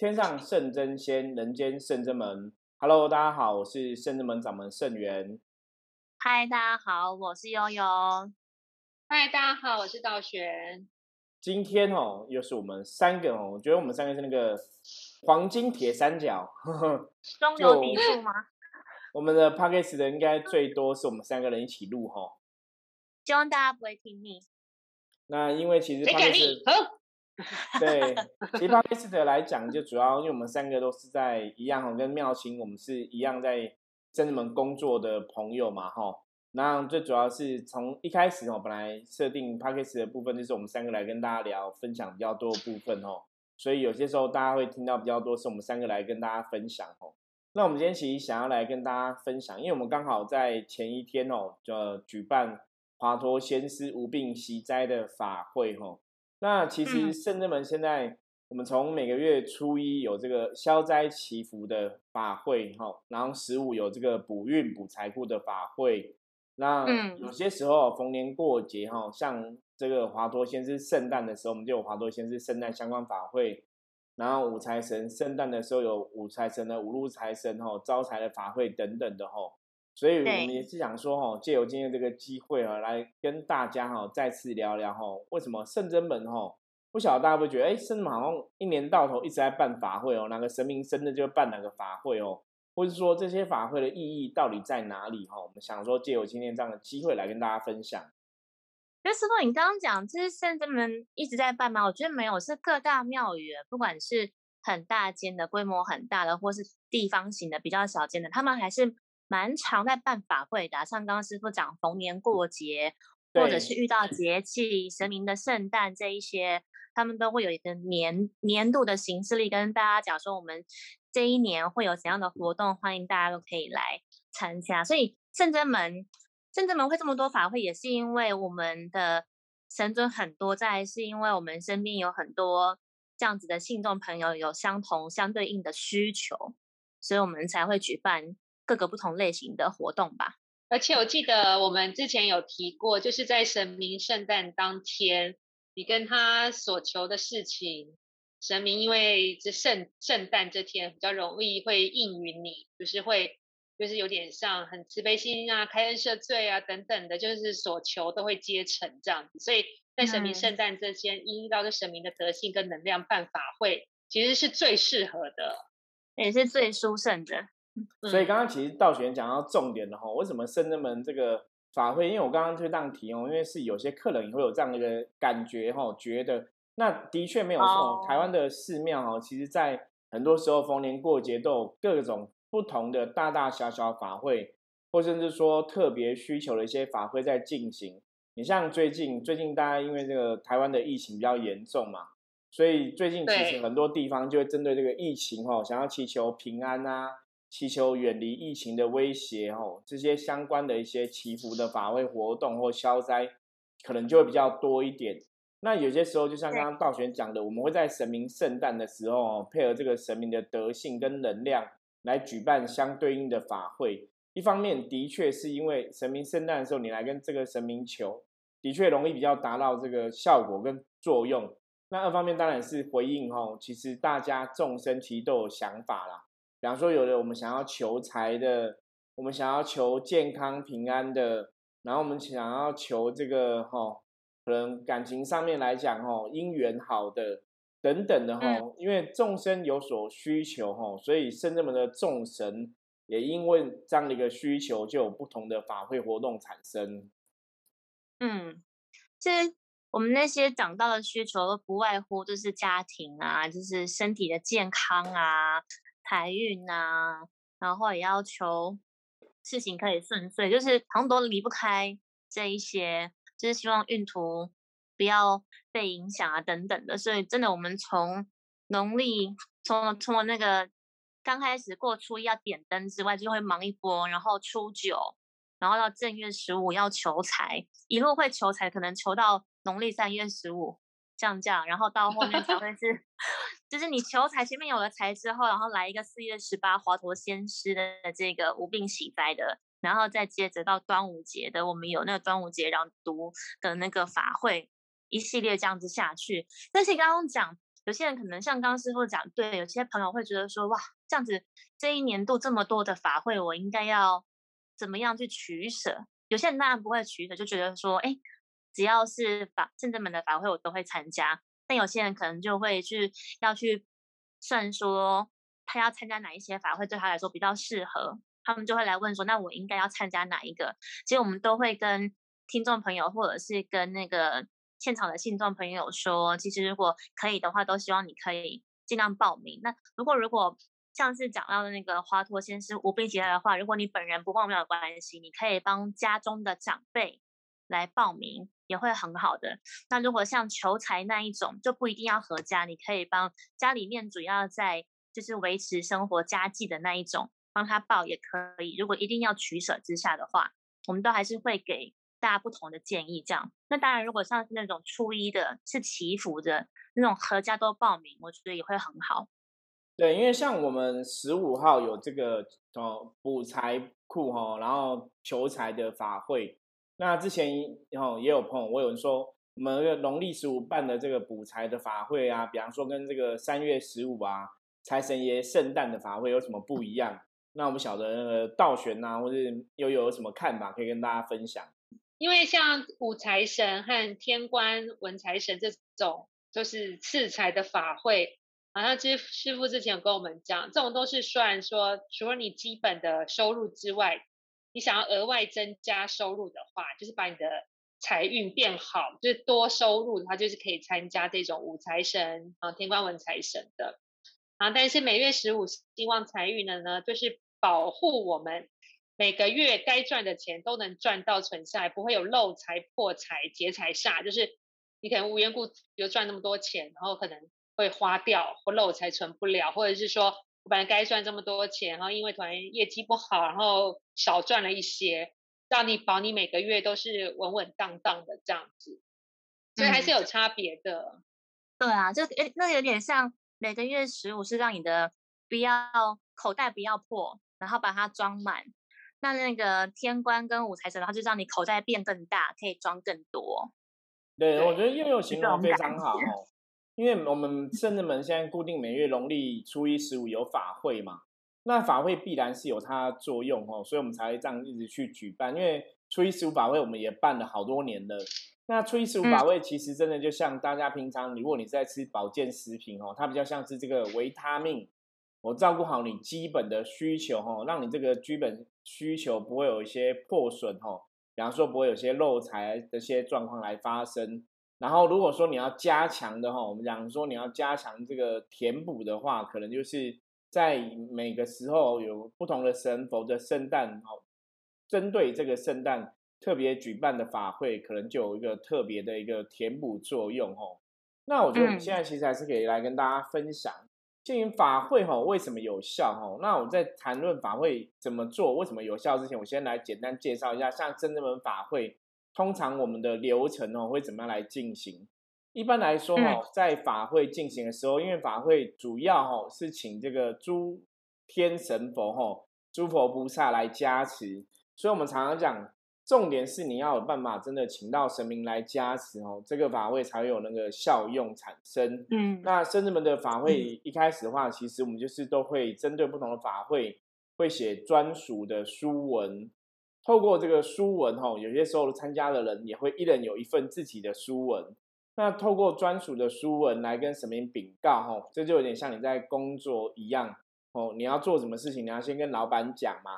天上圣真仙，人间圣真门。Hello，大家好，我是圣真门掌门圣元。嗨，大家好，我是悠悠。嗨，大家好，我是道玄。今天哦，又是我们三个哦，我觉得我们三个是那个黄金铁三角，中流砥柱吗？我们的 p a c k e 的应该最多是我们三个人一起录哈。希望大家不会听腻。那因为其实 p a c k e 对，其实 p a c k a g e 来讲，就主要因为我们三个都是在一样，跟妙清我们是一样在真人工作的朋友嘛哈。那最主要是从一开始哦，本来设定 p a c k a g e 的部分就是我们三个来跟大家聊分享比较多的部分哦，所以有些时候大家会听到比较多是我们三个来跟大家分享哦。那我们今天其实想要来跟大家分享，因为我们刚好在前一天哦，就举办华佗仙师无病息灾的法会哦。那其实圣人们现在，我们从每个月初一有这个消灾祈福的法会哈，然后十五有这个补运补财库的法会。那有些时候逢年过节哈，像这个华佗仙师圣诞的时候，我们就有华佗仙师圣诞相关法会。然后五财神圣诞的时候有五财神的五路财神吼招财的法会等等的吼，所以我们也是想说哈，借由今天这个机会啊，来跟大家哈再次聊聊哈，为什么圣真门哈，不晓得大家会觉得哎，圣真门好像一年到头一直在办法会哦，哪个神明生的就办哪个法会哦，或者说这些法会的意义到底在哪里哈？我们想说借由今天这样的机会来跟大家分享。那师傅，你刚刚讲这是圣真门一直在办吗？我觉得没有，是各大庙宇，不管是很大间的、规模很大的，或是地方型的、比较小间的，他们还是蛮常在办法会的。像刚刚师傅讲，逢年过节，或者是遇到节气、神明的圣诞这一些，他们都会有一个年年度的形式力，跟大家讲说，我们这一年会有怎样的活动，欢迎大家都可以来参加。所以圣真门。圣真门会这么多法会，也是因为我们的神尊很多，在是因为我们身边有很多这样子的信众朋友，有相同相对应的需求，所以我们才会举办各个不同类型的活动吧。而且我记得我们之前有提过，就是在神明圣诞当天，你跟他所求的事情，神明因为这圣圣诞这天比较容易会应允你，就是会。就是有点像很慈悲心啊，开恩赦罪啊等等的，就是所求都会接成这样子。所以在神明圣诞这天，依照这神明的德性跟能量办法会，其实是最适合的，也是最殊胜的。所以刚刚其实道玄讲到重点的哈，为什么圣人们这个法会？因为我刚刚就这样提哦，因为是有些客人也会有这样的一个感觉哈，觉得那的确没有错。台湾的寺庙哈，其实在很多时候逢年过节都有各种。不同的大大小小法会，或甚至说特别需求的一些法会在进行。你像最近，最近大家因为这个台湾的疫情比较严重嘛，所以最近其实很多地方就会针对这个疫情哦，想要祈求平安啊，祈求远离疫情的威胁哦，这些相关的一些祈福的法会活动或消灾，可能就会比较多一点。那有些时候，就像刚刚道玄讲的，我们会在神明圣诞的时候，配合这个神明的德性跟能量。来举办相对应的法会，一方面的确是因为神明圣诞的时候，你来跟这个神明求，的确容易比较达到这个效果跟作用。那二方面当然是回应吼，其实大家众生其实都有想法啦。比方说，有的我们想要求财的，我们想要求健康平安的，然后我们想要求这个吼，可能感情上面来讲吼，姻缘好的。等等的哈，因为众生有所需求哈，所以圣人们的众神也因为这样的一个需求，就有不同的法会活动产生。嗯，其实我们那些长到的需求，都不外乎就是家庭啊，就是身体的健康啊，财运啊，然后也要求事情可以顺遂，就是好像都离不开这一些，就是希望运途。不要被影响啊，等等的，所以真的，我们从农历从从那个刚开始过初一要点灯之外，就会忙一波，然后初九，然后到正月十五要求财，一路会求财，可能求到农历三月十五降价，然后到后面才会是 就是你求财前面有了财之后，然后来一个四月十八华佗仙师的这个无病喜灾的，然后再接着到端午节的，我们有那个端午节朗读的那个法会。一系列这样子下去，但是刚刚讲有些人可能像刚师傅讲，对，有些朋友会觉得说，哇，这样子这一年度这么多的法会，我应该要怎么样去取舍？有些人当然不会取舍，就觉得说，哎，只要是法正正门的法会，我都会参加。但有些人可能就会去要去算说，他要参加哪一些法会对他来说比较适合，他们就会来问说，那我应该要参加哪一个？其实我们都会跟听众朋友或者是跟那个。现场的信众朋友说，其实如果可以的话，都希望你可以尽量报名。那如果如果像是讲到的那个华佗先生无病期待的话，如果你本人不报名有关系，你可以帮家中的长辈来报名，也会很好的。那如果像求财那一种，就不一定要合家，你可以帮家里面主要在就是维持生活家计的那一种，帮他报也可以。如果一定要取舍之下的话，我们都还是会给。大家不同的建议，这样。那当然，如果像是那种初一的，是祈福的那种，合家都报名，我觉得也会很好。对，因为像我们十五号有这个哦补财库哈，然后求财的法会。那之前哦也有朋友，我有人说，我们农历十五办的这个补财的法会啊，比方说跟这个三月十五啊财神爷圣诞的法会有什么不一样？那我们晓得那个道玄呐，或者又有什么看法可以跟大家分享？因为像五财神和天官文财神这种，就是赐财的法会，好像其实师傅之前有跟我们讲，这种都是算说，除了你基本的收入之外，你想要额外增加收入的话，就是把你的财运变好，就是多收入的话，就是可以参加这种五财神啊、天官文财神的啊。但是每月十五希望财运的呢，就是保护我们。每个月该赚的钱都能赚到存下来，不会有漏财、破财、劫财煞。就是你可能无缘故比如赚那么多钱，然后可能会花掉或漏财存不了，或者是说本来该赚这么多钱，然后因为突然业绩不好，然后少赚了一些，让你保你每个月都是稳稳当当的这样子，所以还是有差别的。对啊，就诶，那有点像每个月十五是让你的不要口袋不要破，然后把它装满。那那个天官跟五财神，然后就让你口袋变更大，可以装更多。对，我觉得又有形容非常好哦。因为我们圣人门现在固定每月农历初一十五有法会嘛，那法会必然是有它作用哦，所以我们才会这样一直去举办。因为初一十五法会我们也办了好多年了。那初一十五法会其实真的就像大家平常，如果你在吃保健食品哦，它比较像是这个维他命。我照顾好你基本的需求哦，让你这个基本需求不会有一些破损哦，比方说不会有些漏财这些状况来发生。然后如果说你要加强的哈，我们讲说你要加强这个填补的话，可能就是在每个时候有不同的神佛的圣诞哦，针对这个圣诞特别举办的法会，可能就有一个特别的一个填补作用哦。那我觉得我们现在其实还是可以来跟大家分享。进行法会哈，为什么有效哈？那我在谈论法会怎么做，为什么有效之前，我先来简单介绍一下，像真正门法会，通常我们的流程哦会怎么样来进行？一般来说哈，在法会进行的时候，因为法会主要哈是请这个诸天神佛哈、诸佛菩萨来加持，所以我们常常讲。重点是你要有办法真的请到神明来加持哦，这个法会才会有那个效用产生。嗯，那圣至们的法会一开始的话，其实我们就是都会针对不同的法会，会写专属的书文。透过这个书文哈，有些时候参加的人也会一人有一份自己的书文。那透过专属的书文来跟神明禀告哈，这就有点像你在工作一样哦。你要做什么事情，你要先跟老板讲嘛。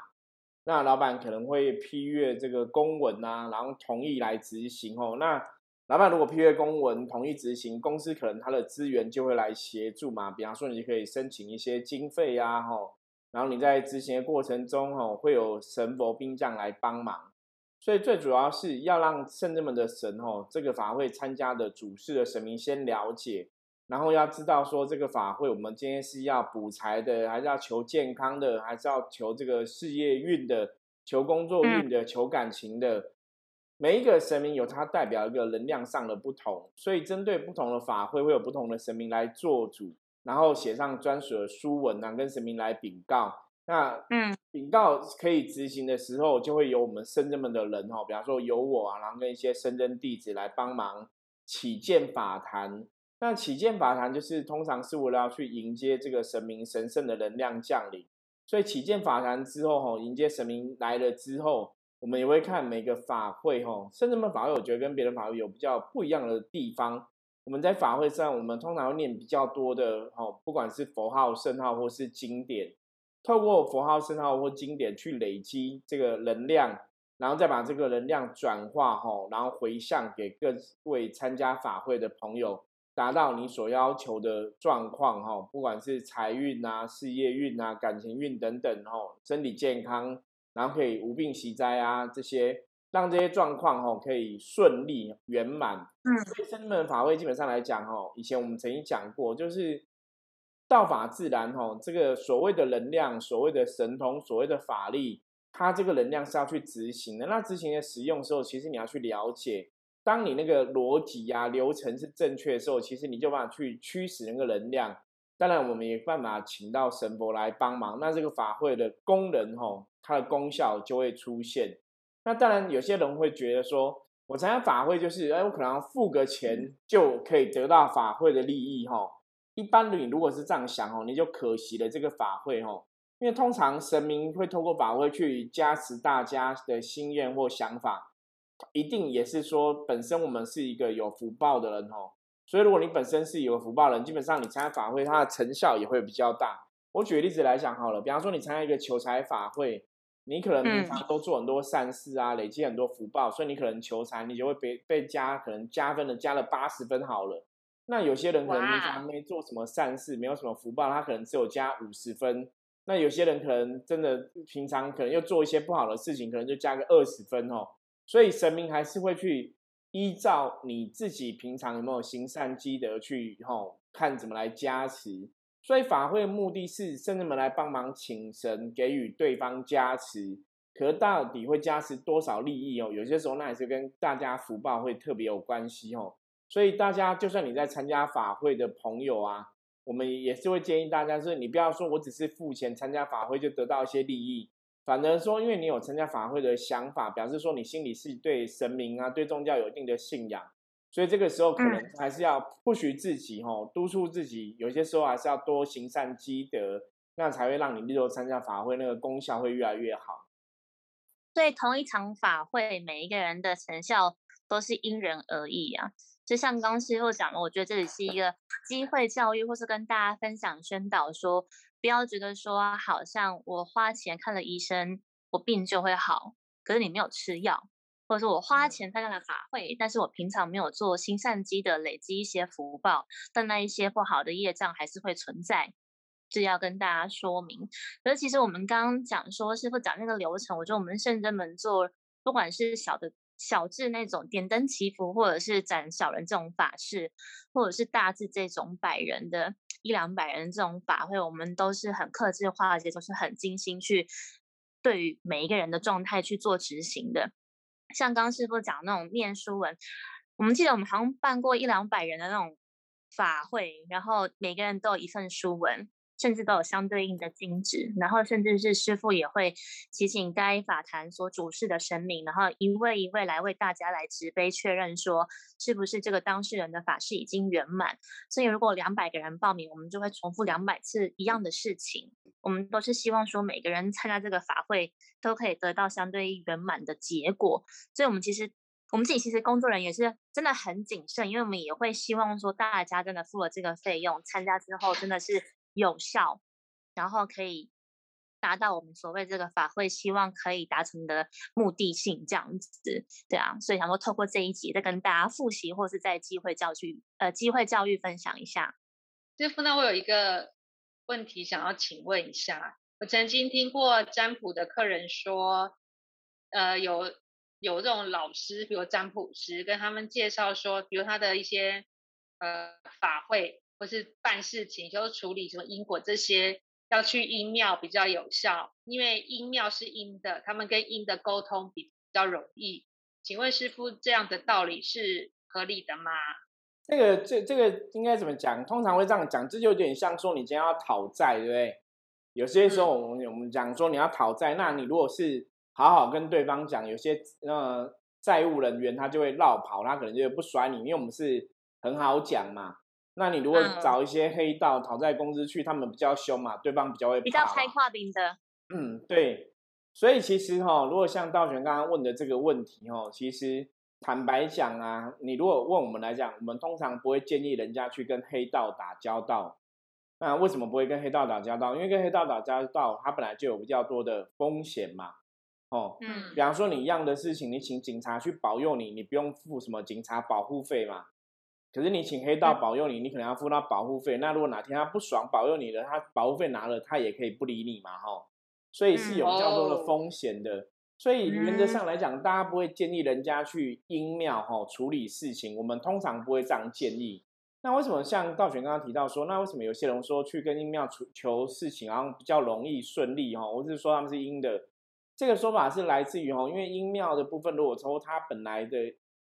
那老板可能会批阅这个公文啊，然后同意来执行哦。那老板如果批阅公文同意执行，公司可能他的资源就会来协助嘛。比方说，你可以申请一些经费呀，吼，然后你在执行的过程中，吼，会有神佛兵将来帮忙。所以最主要是要让圣人们的神，吼，这个法会参加的主事的神明先了解。然后要知道说这个法会，我们今天是要补财的，还是要求健康的，还是要求这个事业运的，求工作运的，求感情的。每一个神明有它代表一个能量上的不同，所以针对不同的法会，会有不同的神明来做主，然后写上专属的书文啊，跟神明来禀告。那嗯，禀告可以执行的时候，就会有我们深圳们的人哈，比方说有我啊，然后跟一些深圳弟子来帮忙起建法坛。那起见法坛就是通常是为了要去迎接这个神明神圣的能量降临，所以起见法坛之后哈，迎接神明来了之后，我们也会看每个法会哈，甚至们法会我觉得跟别的法会有比较不一样的地方。我们在法会上，我们通常会念比较多的哈，不管是佛号、圣号或是经典，透过佛号、圣号或经典去累积这个能量，然后再把这个能量转化哈，然后回向给各位参加法会的朋友。达到你所要求的状况哈，不管是财运啊、事业运啊、感情运等等哈，身体健康，然后可以无病息灾啊，这些让这些状况哈可以顺利圆满。嗯，所以生门法会基本上来讲哈，以前我们曾经讲过，就是道法自然哈，这个所谓的能量、所谓的神通、所谓的法力，它这个能量是要去执行的。那执行的使用时候，其实你要去了解。当你那个逻辑呀、流程是正确的时候，其实你就办法去驱使那个能量。当然，我们也办法请到神佛来帮忙，那这个法会的功能吼，它的功效就会出现。那当然，有些人会觉得说，我参加法会就是，哎，我可能付个钱就可以得到法会的利益吼。一般的你如果是这样想哦，你就可惜了这个法会吼，因为通常神明会透过法会去加持大家的心愿或想法。一定也是说，本身我们是一个有福报的人哦，所以如果你本身是有福报人，基本上你参加法会，它的成效也会比较大。我举个例子来讲好了，比方说你参加一个求财法会，你可能平常都做很多善事啊，累积很多福报，所以你可能求财，你就会被被加，可能加分的加了八十分好了。那有些人可能平常没做什么善事，没有什么福报，他可能只有加五十分。那有些人可能真的平常可能又做一些不好的事情，可能就加个二十分哦。所以神明还是会去依照你自己平常有没有行善积德去吼看怎么来加持。所以法会的目的是圣人们来帮忙请神给予对方加持，可到底会加持多少利益哦？有些时候那也是跟大家福报会特别有关系哦。所以大家就算你在参加法会的朋友啊，我们也是会建议大家，是你不要说我只是付钱参加法会就得到一些利益。反而说，因为你有参加法会的想法，表示说你心里是对神明啊、对宗教有一定的信仰，所以这个时候可能还是要不许自己吼，督促自己，有些时候还是要多行善积德，那才会让你日后参加法会那个功效会越来越好。所以同一场法会，每一个人的成效都是因人而异啊。就像刚师傅讲的，我觉得这里是一个机会教育，或是跟大家分享宣导说。不要觉得说，好像我花钱看了医生，我病就会好。可是你没有吃药，或者说我花钱参加了法会，但是我平常没有做心善积的累积一些福报，但那一些不好的业障还是会存在，这要跟大家说明。可是其实我们刚刚讲说，师傅讲那个流程，我觉得我们圣真门做，不管是小的小至那种点灯祈福，或者是斩小人这种法事，或者是大至这种百人的。一两百人这种法会，我们都是很克制化，而且都是很精心去对于每一个人的状态去做执行的。像刚师傅讲那种念书文，我们记得我们好像办过一两百人的那种法会，然后每个人都有一份书文。甚至都有相对应的金值，然后甚至是师傅也会提醒该法坛所主事的神明，然后一位一位来为大家来执杯确认，说是不是这个当事人的法事已经圆满。所以如果两百个人报名，我们就会重复两百次一样的事情。我们都是希望说每个人参加这个法会都可以得到相对圆满的结果。所以，我们其实我们自己其实工作人员也是真的很谨慎，因为我们也会希望说大家真的付了这个费用，参加之后真的是。有效，然后可以达到我们所谓这个法会希望可以达成的目的性，这样子，对啊，所以想说透过这一集再跟大家复习，或是在机会教育，呃，机会教育分享一下。师傅，那我有一个问题想要请问一下，我曾经听过占卜的客人说，呃，有有这种老师，比如占卜师，跟他们介绍说，比如他的一些呃法会。或是办事情，就是处理什么因果这些，要去阴庙比较有效，因为阴庙是阴的，他们跟阴的沟通比较容易。请问师傅，这样的道理是合理的吗？这个这这个应该怎么讲？通常会这样讲，这就有点像说你今天要讨债，对不对？有些时候我们我们讲说你要讨债，那你如果是好好跟对方讲，有些呃债务人员他就会绕跑，他可能就不甩你，因为我们是很好讲嘛。那你如果找一些黑道讨债公司去，他们比较凶嘛，对方比较会比较开跨兵的。嗯，对。所以其实哈，如果像道玄刚刚问的这个问题哈，其实坦白讲啊，你如果问我们来讲，我们通常不会建议人家去跟黑道打交道。那为什么不会跟黑道打交道？因为跟黑道打交道，它本来就有比较多的风险嘛。哦，嗯，比方说你一样的事情，你请警察去保佑你，你不用付什么警察保护费嘛。可是你请黑道保佑你，你可能要付他保护费。那如果哪天他不爽保佑你了，他保护费拿了，他也可以不理你嘛，哈。所以是有较多的风险的。所以原则上来讲，大家不会建议人家去阴庙哈处理事情。我们通常不会这样建议。那为什么像道玄刚刚提到说，那为什么有些人说去跟阴庙求求事情，然后比较容易顺利哈？我是说他们是阴的。这个说法是来自于哈，因为阴庙的部分，如果说它本来的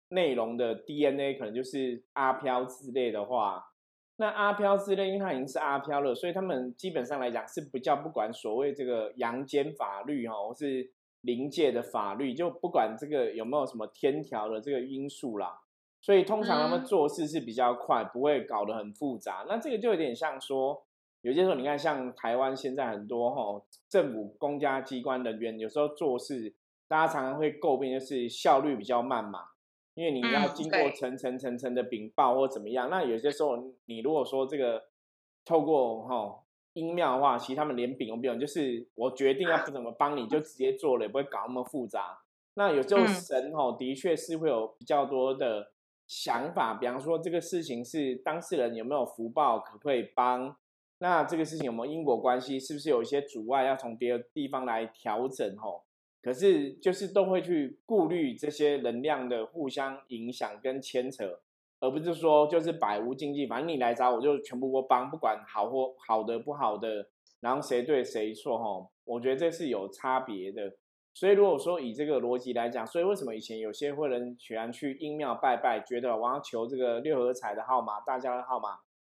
内容的 DNA 可能就是阿飘之类的话，那阿飘之类，因为它已经是阿飘了，所以他们基本上来讲是比较不管所谓这个阳间法律哈，或是灵界的法律，就不管这个有没有什么天条的这个因素啦。所以通常他们做事是比较快，不会搞得很复杂。那这个就有点像说。有些时候，你看，像台湾现在很多哈政府公家机关人员，有时候做事，大家常常会诟病，就是效率比较慢嘛。因为你要经过层层层层的禀报或怎么样。那有些时候，你如果说这个透过哈音庙的话，其实他们连禀都不用，就是我决定要不怎么帮你就直接做了，也不会搞那么复杂。那有时候神哦的确是会有比较多的想法，比方说这个事情是当事人有没有福报，可不可以帮？那这个事情有没有因果关系？是不是有一些阻碍要从别的地方来调整？吼，可是就是都会去顾虑这些能量的互相影响跟牵扯，而不是说就是百无禁忌，反正你来找我就全部我帮，不管好或好的不好的，然后谁对谁错？吼，我觉得这是有差别的。所以如果说以这个逻辑来讲，所以为什么以前有些会人喜欢去阴庙拜拜，觉得我要求这个六合彩的号码、大家的号码？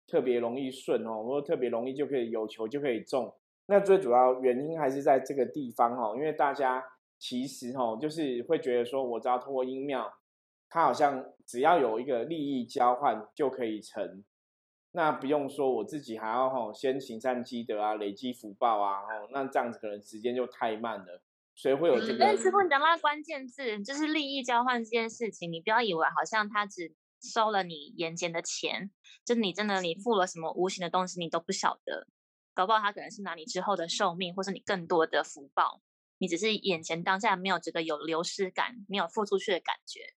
特别容易顺哦，或者特别容易就可以有球就可以中。那最主要原因还是在这个地方哦，因为大家其实哦，就是会觉得说，我只要通过音庙，它好像只要有一个利益交换就可以成，那不用说我自己还要吼先行善积德啊，累积福报啊，吼那这样子可能时间就太慢了，所以会有这个。但师傅，你讲到关键字就是利益交换这件事情，你不要以为好像他只。收了你眼前的钱，就你真的你付了什么无形的东西，你都不晓得。搞不好他可能是拿你之后的寿命，或是你更多的福报。你只是眼前当下没有觉得有流失感，没有付出去的感觉。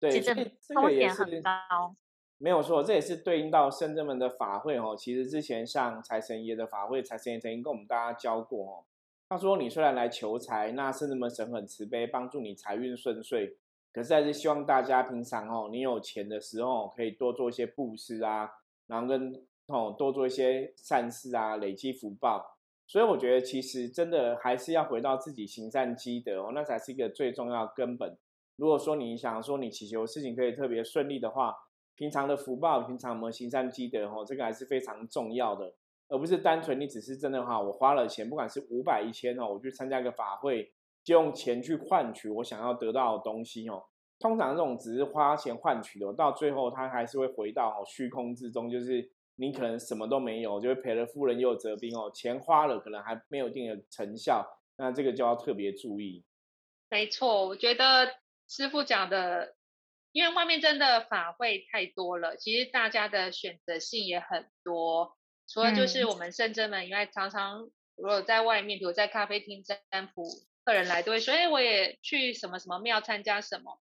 对，其实风险很高。没有错，这也是对应到圣人们的法会哦。其实之前像财神爷的法会，财神爷曾经跟我们大家教过哦。他说：“你虽然来求财，那圣人们神很慈悲，帮助你财运顺遂。”可是还是希望大家平常哦，你有钱的时候可以多做一些布施啊，然后跟哦多做一些善事啊，累积福报。所以我觉得其实真的还是要回到自己行善积德哦，那才是一个最重要根本。如果说你想说你祈求事情可以特别顺利的话，平常的福报，平常我们行善积德哦，这个还是非常重要的，而不是单纯你只是真的话，我花了钱，不管是五百一千哦，我去参加一个法会。就用钱去换取我想要得到的东西哦。通常这种只是花钱换取的，到最后它还是会回到虚空之中，就是你可能什么都没有，就会赔了夫人又折兵哦。钱花了，可能还没有一定的成效，那这个就要特别注意。没错，我觉得师傅讲的，因为外面真的法会太多了，其实大家的选择性也很多。除了就是我们圣真们以外，常常如果在外面，比如在咖啡厅占卜。客人来都会说：“哎，我也去什么什么庙参加什么。”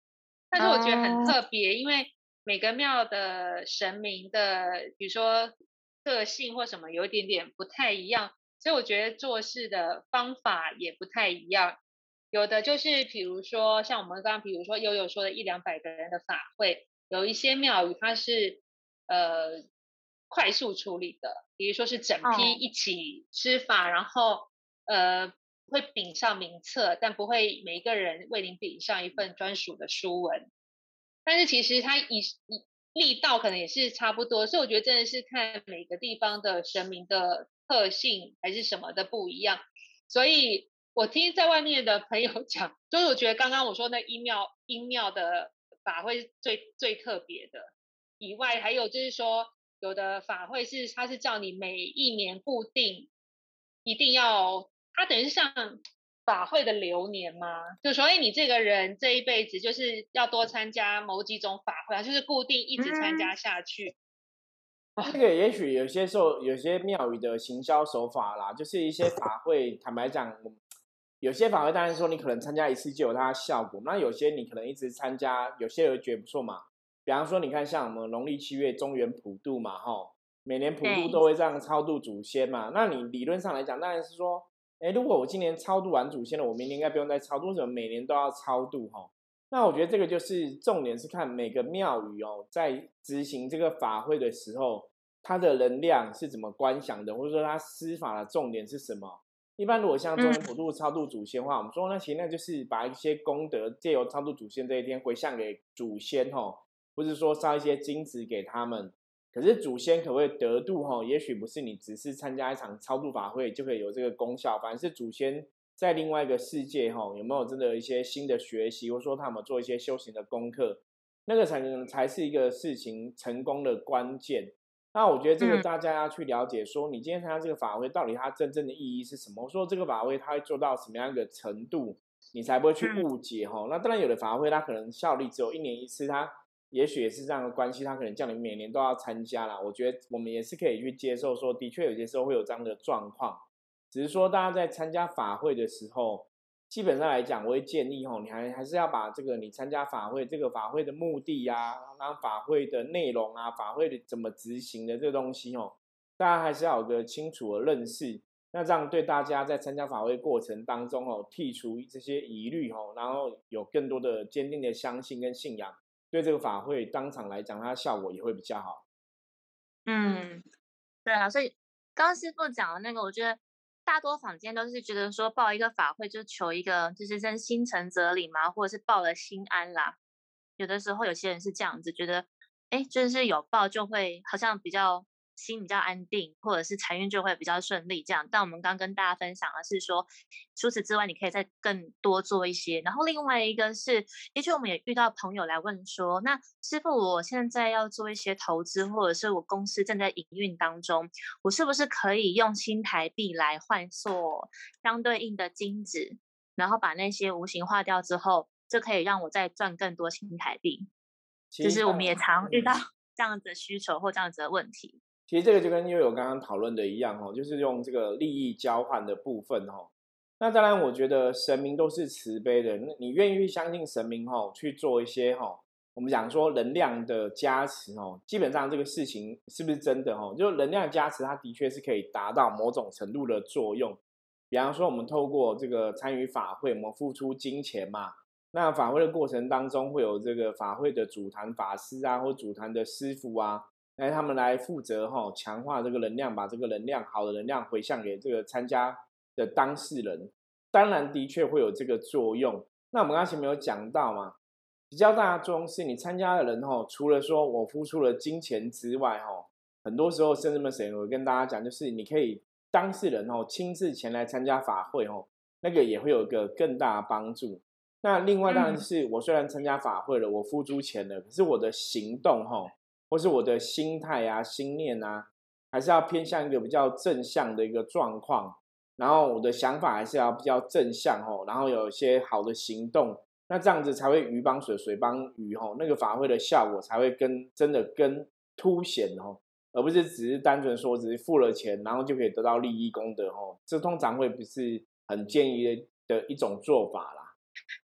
但是我觉得很特别，因为每个庙的神明的，比如说个性或什么，有一点点不太一样，所以我觉得做事的方法也不太一样。有的就是，比如说像我们刚刚，比如说悠悠说的一两百个人的法会，有一些庙宇它是呃快速处理的，比如说是整批一起施法，然后呃。会禀上名册，但不会每一个人为您禀上一份专属的书文。但是其实它以以力道可能也是差不多，所以我觉得真的是看每个地方的神明的特性还是什么的不一样。所以我听在外面的朋友 讲，就是我觉得刚刚我说那阴庙阴庙的法会是最最特别的。以外，还有就是说，有的法会是它是叫你每一年固定一定要，它等于是像法会的流年吗？就所以你这个人这一辈子就是要多参加某几种法会，就是固定一直参加下去。这个也许有些时候有些庙宇的行销手法啦，就是一些法会，坦白讲，有些法会当然说你可能参加一次就有它的效果，那有些你可能一直参加，有些人觉得不错嘛。比方说，你看像我们农历七月中原普渡嘛，哈，每年普渡都会这样超度祖先嘛。那你理论上来讲，当然是说，哎，如果我今年超度完祖先了，我明年应该不用再超度，为什么每年都要超度？哈，那我觉得这个就是重点是看每个庙宇哦，在执行这个法会的时候，它的能量是怎么观想的，或者说它施法的重点是什么。一般如果像中元普渡超度祖先的话，我们说那其实那就是把一些功德借由超度祖先这一天回向给祖先，哦。不是说烧一些金子给他们，可是祖先可不可以得度？哈，也许不是你只是参加一场超度法会就可以有这个功效，反而是祖先在另外一个世界，哈，有没有真的一些新的学习，或者说他们做一些修行的功课，那个才能才是一个事情成功的关键。那我觉得这个大家要去了解，说你今天参加这个法会，到底它真正的意义是什么？说这个法会它会做到什么样一个程度，你才不会去误解？哈，那当然有的法会它可能效力只有一年一次，它。也许也是这样的关系，他可能叫你每年都要参加啦。我觉得我们也是可以去接受，说的确有些时候会有这样的状况，只是说大家在参加法会的时候，基本上来讲，我会建议吼，你还还是要把这个你参加法会这个法会的目的呀，然后法会的内容啊，法会的怎么执行的这个东西吼，大家还是要有个清楚的认识。那这样对大家在参加法会过程当中哦，剔除这些疑虑吼，然后有更多的坚定的相信跟信仰。对这个法会当场来讲，它效果也会比较好。嗯，对啊，所以刚刚师傅讲的那个，我觉得大多坊间都是觉得说报一个法会就求一个就是真心诚则灵嘛，或者是报了心安啦。有的时候有些人是这样子觉得，哎，就是有报就会好像比较。心比较安定，或者是财运就会比较顺利，这样。但我们刚跟大家分享的是说，除此之外，你可以再更多做一些。然后另外一个是，也许我们也遇到朋友来问说，那师傅，我现在要做一些投资，或者是我公司正在营运当中，我是不是可以用新台币来换做相对应的金子，然后把那些无形化掉之后，就可以让我再赚更多新台币？就是我们也常遇到这样子的需求或这样子的问题。其实这个就跟悠悠刚刚讨论的一样哦，就是用这个利益交换的部分哦。那当然，我觉得神明都是慈悲的，那你愿意去相信神明哦，去做一些哈，我们讲说能量的加持哦，基本上这个事情是不是真的哦？就能量加持，它的确是可以达到某种程度的作用。比方说，我们透过这个参与法会，我们付出金钱嘛，那法会的过程当中会有这个法会的主坛法师啊，或主坛的师傅啊。来，他们来负责哈，强化这个能量，把这个能量好的能量回向给这个参加的当事人。当然，的确会有这个作用。那我们刚才没有讲到嘛？比较大的作用是你参加的人哈，除了说我付出了金钱之外哈，很多时候甚至们谁会跟大家讲，就是你可以当事人哦亲自前来参加法会哦，那个也会有一个更大的帮助。那另外当然是我虽然参加法会了，我付出钱了，可是我的行动哈。或是我的心态啊、心念啊，还是要偏向一个比较正向的一个状况，然后我的想法还是要比较正向哦，然后有一些好的行动，那这样子才会鱼帮水，水帮鱼哦，那个法会的效果才会跟真的跟凸显哦，而不是只是单纯说只是付了钱，然后就可以得到利益功德哦，这通常会不是很建议的的一种做法啦。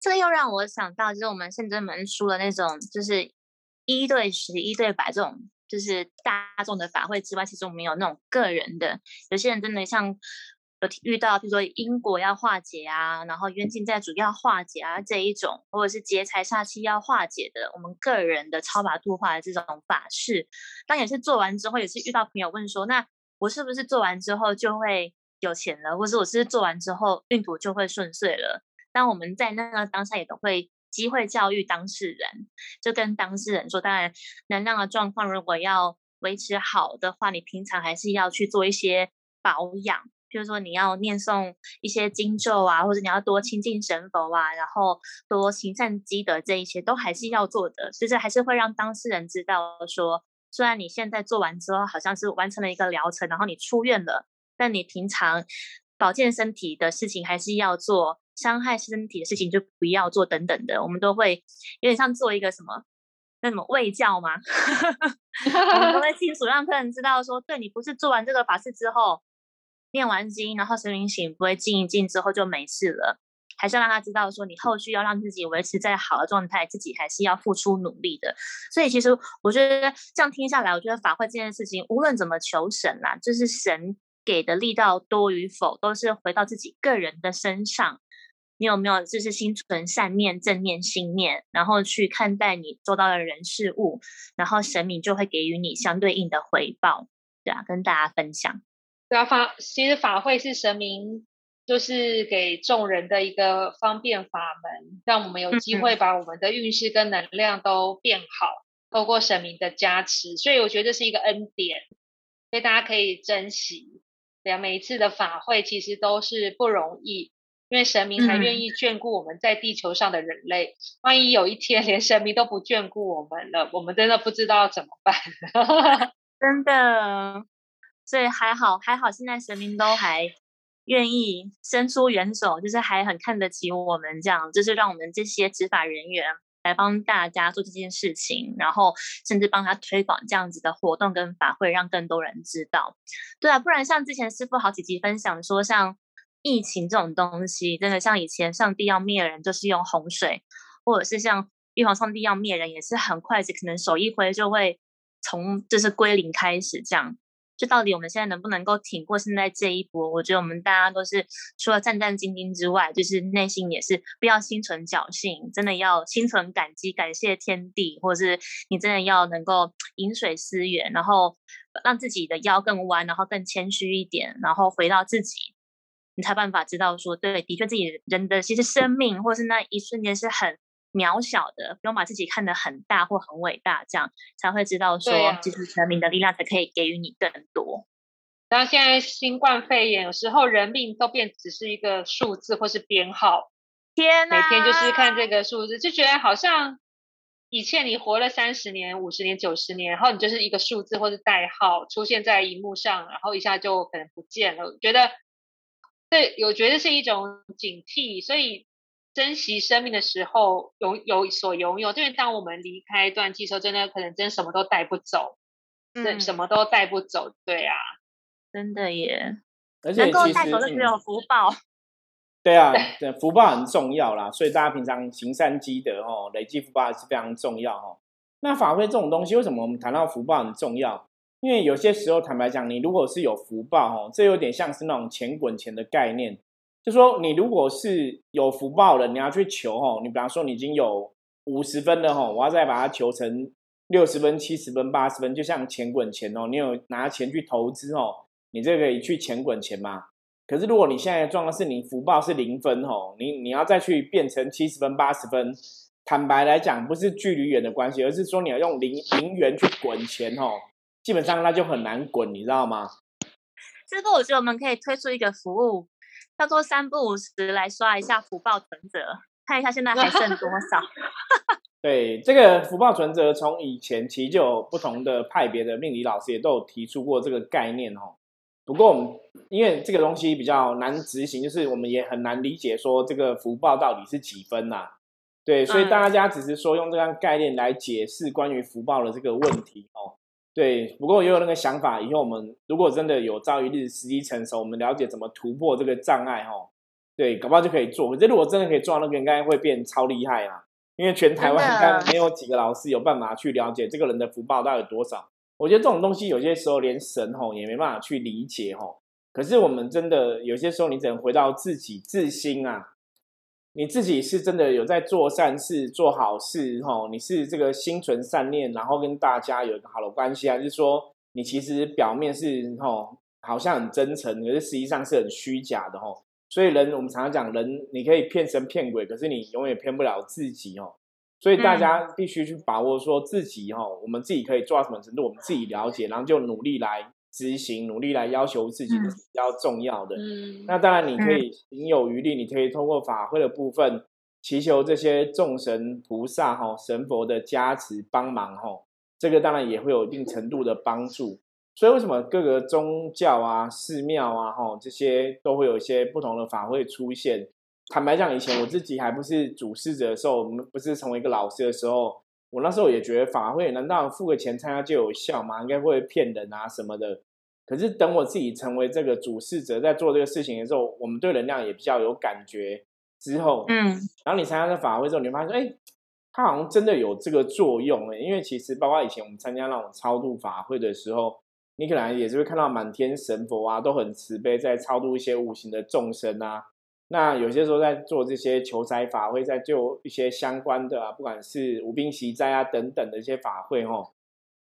这个又让我想到，就是我们圣真门书的那种，就是。一对十、一对百这种就是大众的法会之外，其实我们有那种个人的。有些人真的像有遇到，比如说因果要化解啊，然后冤亲债主要化解啊这一种，或者是劫财煞气要化解的，我们个人的超拔度化的这种法事，当也是做完之后，也是遇到朋友问说，那我是不是做完之后就会有钱了，或者我是做完之后运途就会顺遂了？但我们在那个当下也都会。机会教育当事人，就跟当事人说，当然能量的状况如果要维持好的话，你平常还是要去做一些保养，就是说你要念诵一些经咒啊，或者你要多亲近神佛啊，然后多行善积德，这一些都还是要做的。其实还是会让当事人知道说，虽然你现在做完之后好像是完成了一个疗程，然后你出院了，但你平常保健身体的事情还是要做，伤害身体的事情就不要做等等的，我们都会有点像做一个什么那什么卫教吗？我们都会清楚让客人知道说，对你不是做完这个法事之后念完经，然后神明醒不会静一静之后就没事了。还是要让他知道，说你后续要让自己维持在好的状态，自己还是要付出努力的。所以其实我觉得这样听下来，我觉得法会这件事情，无论怎么求神啦，就是神给的力道多与否，都是回到自己个人的身上。你有没有就是心存善念、正念心念，然后去看待你做到的人事物，然后神明就会给予你相对应的回报。对啊，跟大家分享。对啊，法其实法会是神明。就是给众人的一个方便法门，让我们有机会把我们的运势跟能量都变好，透过神明的加持，所以我觉得这是一个恩典，所以大家可以珍惜。对啊，每一次的法会其实都是不容易，因为神明才愿意眷顾我们在地球上的人类。万一有一天连神明都不眷顾我们了，我们真的不知道怎么办。真的，所以还好，还好，现在神明都还。愿意伸出援手，就是还很看得起我们，这样就是让我们这些执法人员来帮大家做这件事情，然后甚至帮他推广这样子的活动跟法会，让更多人知道。对啊，不然像之前师傅好几集分享说，像疫情这种东西，真的像以前上帝要灭人，就是用洪水，或者是像玉皇上帝要灭人，也是很快，就可能手一挥就会从就是归零开始这样。就到底我们现在能不能够挺过现在这一波？我觉得我们大家都是除了战战兢兢之外，就是内心也是不要心存侥幸，真的要心存感激，感谢天地，或者是你真的要能够饮水思源，然后让自己的腰更弯，然后更谦虚一点，然后回到自己，你才办法知道说，对，的确自己人的其实生命，或是那一瞬间是很。渺小的，不用把自己看得很大或很伟大，这样才会知道说，其实神明的力量才可以给予你更多。然后现在新冠肺炎，有时候人命都变只是一个数字或是编号，天哪！每天就是看这个数字，就觉得好像以前你活了三十年、五十年、九十年，然后你就是一个数字或是代号出现在荧幕上，然后一下就可能不见了。觉得对，我觉得是一种警惕，所以。珍惜生命的时候，拥有所拥有，因为当我们离开断气时候，真的可能真什么都带不走，嗯，什么都带不走，对啊，真的耶，而且能够带走的只有福报。对啊，对，福报很重要啦，所以大家平常行善积德哦，累积福报是非常重要哦。那法会这种东西，为什么我们谈到福报很重要？因为有些时候，坦白讲，你如果是有福报哦，这有点像是那种钱滚钱的概念。就说你如果是有福报的，你要去求吼，你比方说你已经有五十分了吼，我要再把它求成六十分、七十分、八十分，就像钱滚钱哦，你有拿钱去投资哦，你这个去钱滚钱嘛。可是如果你现在的状况是你福报是零分吼，你你要再去变成七十分、八十分，坦白来讲，不是距离远的关系，而是说你要用零零元去滚钱吼，基本上那就很难滚，你知道吗？师傅，我觉得我们可以推出一个服务。叫做三不五时来刷一下福报存折，看一下现在还剩多少。对，这个福报存折从以前其实就有不同的派别的命理老师也都有提出过这个概念哦。不过我们因为这个东西比较难执行，就是我们也很难理解说这个福报到底是几分呐？对，所以大家只是说用这样概念来解释关于福报的这个问题哦。对，不过也有那个想法，以后我们如果真的有朝一日时机成熟，我们了解怎么突破这个障碍，哈，对，搞不好就可以做。可是如果真的可以做到那个，应该会变超厉害啊！因为全台湾应该没有几个老师有办法去了解这个人的福报到底有多少。我觉得这种东西有些时候连神吼也没办法去理解吼。可是我们真的有些时候，你只能回到自己自心啊。你自己是真的有在做善事、做好事，吼，你是这个心存善念，然后跟大家有一个好的关系，还是说你其实表面是吼好像很真诚，可是实际上是很虚假的吼？所以人我们常常讲，人你可以骗神骗鬼，可是你永远骗不了自己哦。所以大家必须去把握说自己吼，我们自己可以做到什么程度，我们自己了解，然后就努力来。执行努力来要求自己是比较重要的。嗯，那当然你可以行有余力，你可以通过法会的部分祈求这些众神菩萨哈神佛的加持帮忙哈。这个当然也会有一定程度的帮助。所以为什么各个宗教啊、寺庙啊，哈，这些都会有一些不同的法会出现？坦白讲，以前我自己还不是主事者的时候，我们不是成为一个老师的时候，我那时候也觉得法会难道付个钱参加就有效吗？应该会骗人啊什么的。可是等我自己成为这个主事者，在做这个事情的时候，我们对能量也比较有感觉之后，嗯，然后你参加这法会之后，你发现说，哎，它好像真的有这个作用哎，因为其实包括以前我们参加那种超度法会的时候。你可能也是会看到满天神佛啊，都很慈悲，在超度一些无形的众生啊。那有些时候在做这些求财法会，在做一些相关的啊，不管是无病息灾啊等等的一些法会哈。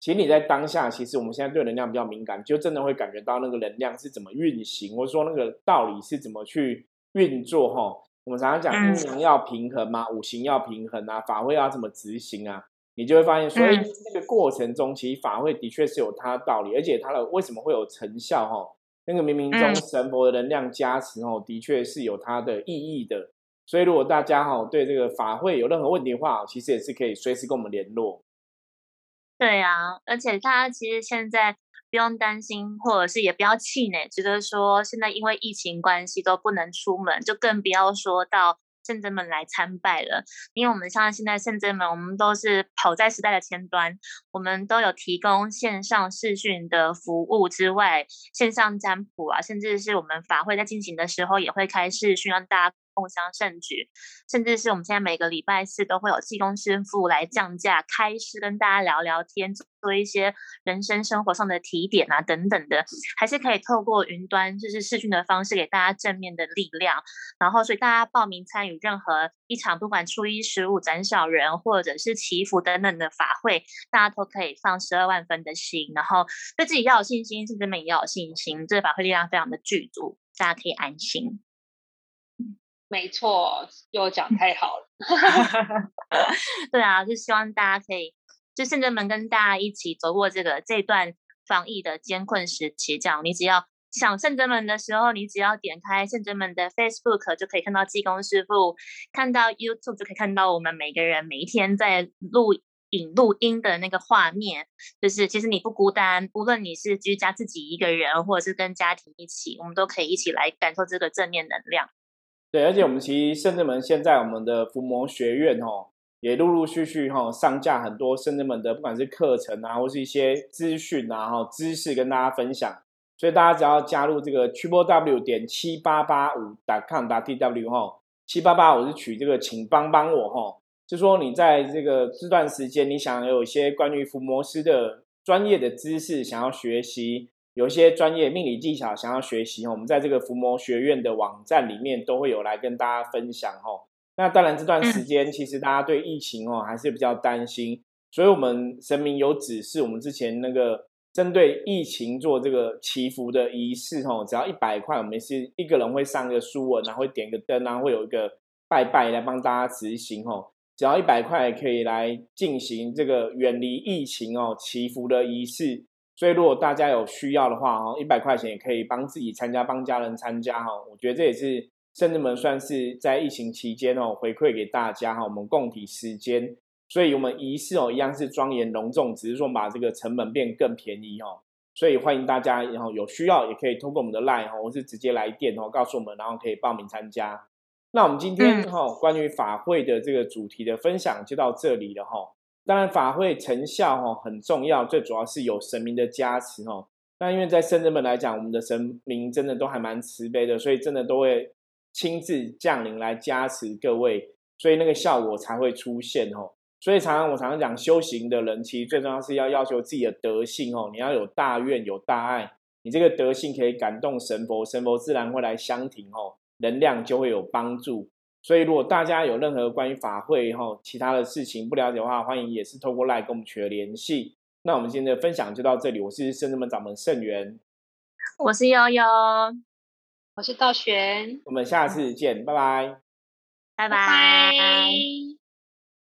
其实你在当下，其实我们现在对能量比较敏感，就真的会感觉到那个能量是怎么运行，或者说那个道理是怎么去运作哈。我们常常讲阴阳要平衡嘛，五行要平衡啊，法会要怎么执行啊。你就会发现，所以这个过程中，其实法会的确是有它的道理，而且它的为什么会有成效？哈，那个冥冥中神佛的能量加持，哦，的确是有它的意义的。所以，如果大家哈对这个法会有任何问题的话，其实也是可以随时跟我们联络。对啊，而且大家其实现在不用担心，或者是也不要气馁，觉得说现在因为疫情关系都不能出门，就更不要说到。圣真们来参拜了，因为我们像现在圣真门，我们都是跑在时代的前端，我们都有提供线上视讯的服务之外，线上占卜啊，甚至是我们法会在进行的时候，也会开视讯让大家。共襄盛举，甚至是我们现在每个礼拜四都会有技工师傅来降价开师，跟大家聊聊天，做一些人生生活上的提点啊等等的，还是可以透过云端就是视讯的方式给大家正面的力量。然后，所以大家报名参与任何一场，不管初一十五斩小人，或者是祈福等等的法会，大家都可以放十二万分的心，然后对自己要有信心，甚至们也要有信心，这个法会力量非常的具足，大家可以安心。没错，又讲太好了。对啊，就希望大家可以，就圣真门跟大家一起走过这个这段防疫的艰困时期。这样，你只要想圣真门的时候，你只要点开圣真门的 Facebook，就可以看到济公师傅；看到 YouTube，就可以看到我们每个人每一天在录影录音的那个画面。就是其实你不孤单，无论你是居家自己一个人，或者是跟家庭一起，我们都可以一起来感受这个正面能量。对，而且我们其实圣智门现在我们的伏魔学院哦，也陆陆续续哈上架很多圣智门的不管是课程啊，或是一些资讯啊哈知识跟大家分享。所以大家只要加入这个 triple w 点七八八五 com 打 t w 哈七八八，我是取这个，请帮帮我哈，就说你在这个这段时间，你想有一些关于伏魔师的专业的知识想要学习。有一些专业命理技巧想要学习我们在这个伏魔学院的网站里面都会有来跟大家分享哦。那当然这段时间其实大家对疫情哦还是比较担心，所以我们神明有指示，我们之前那个针对疫情做这个祈福的仪式哦，只要一百块，我们是一个人会上个书文，然后会点个灯，然后会有一个拜拜来帮大家执行哦。只要一百块可以来进行这个远离疫情哦祈福的仪式。所以，如果大家有需要的话，哈，一百块钱也可以帮自己参加，帮家人参加，哈。我觉得这也是圣至门算是在疫情期间哦回馈给大家，哈。我们共体时间，所以我们仪式哦一样是庄严隆重，只是说把这个成本变更便宜，哈。所以欢迎大家，然后有需要也可以通过我们的 line 哈，或是直接来电哦告诉我们，然后可以报名参加。那我们今天哈关于法会的这个主题的分享就到这里了，哈。当然，法会成效哈很重要，最主要是有神明的加持哈。那因为在圣人们来讲，我们的神明真的都还蛮慈悲的，所以真的都会亲自降临来加持各位，所以那个效果才会出现哦。所以常常我常常讲，修行的人其实最重要是要要求自己的德性哦，你要有大愿有大爱，你这个德性可以感动神佛，神佛自然会来相挺哦，能量就会有帮助。所以，如果大家有任何关于法会哈其他的事情不了解的话，欢迎也是透过赖跟我们取得联系。那我们今天的分享就到这里，我是圣智门掌门圣元，我是悠悠，我是道玄，我们下次见，拜拜，拜拜。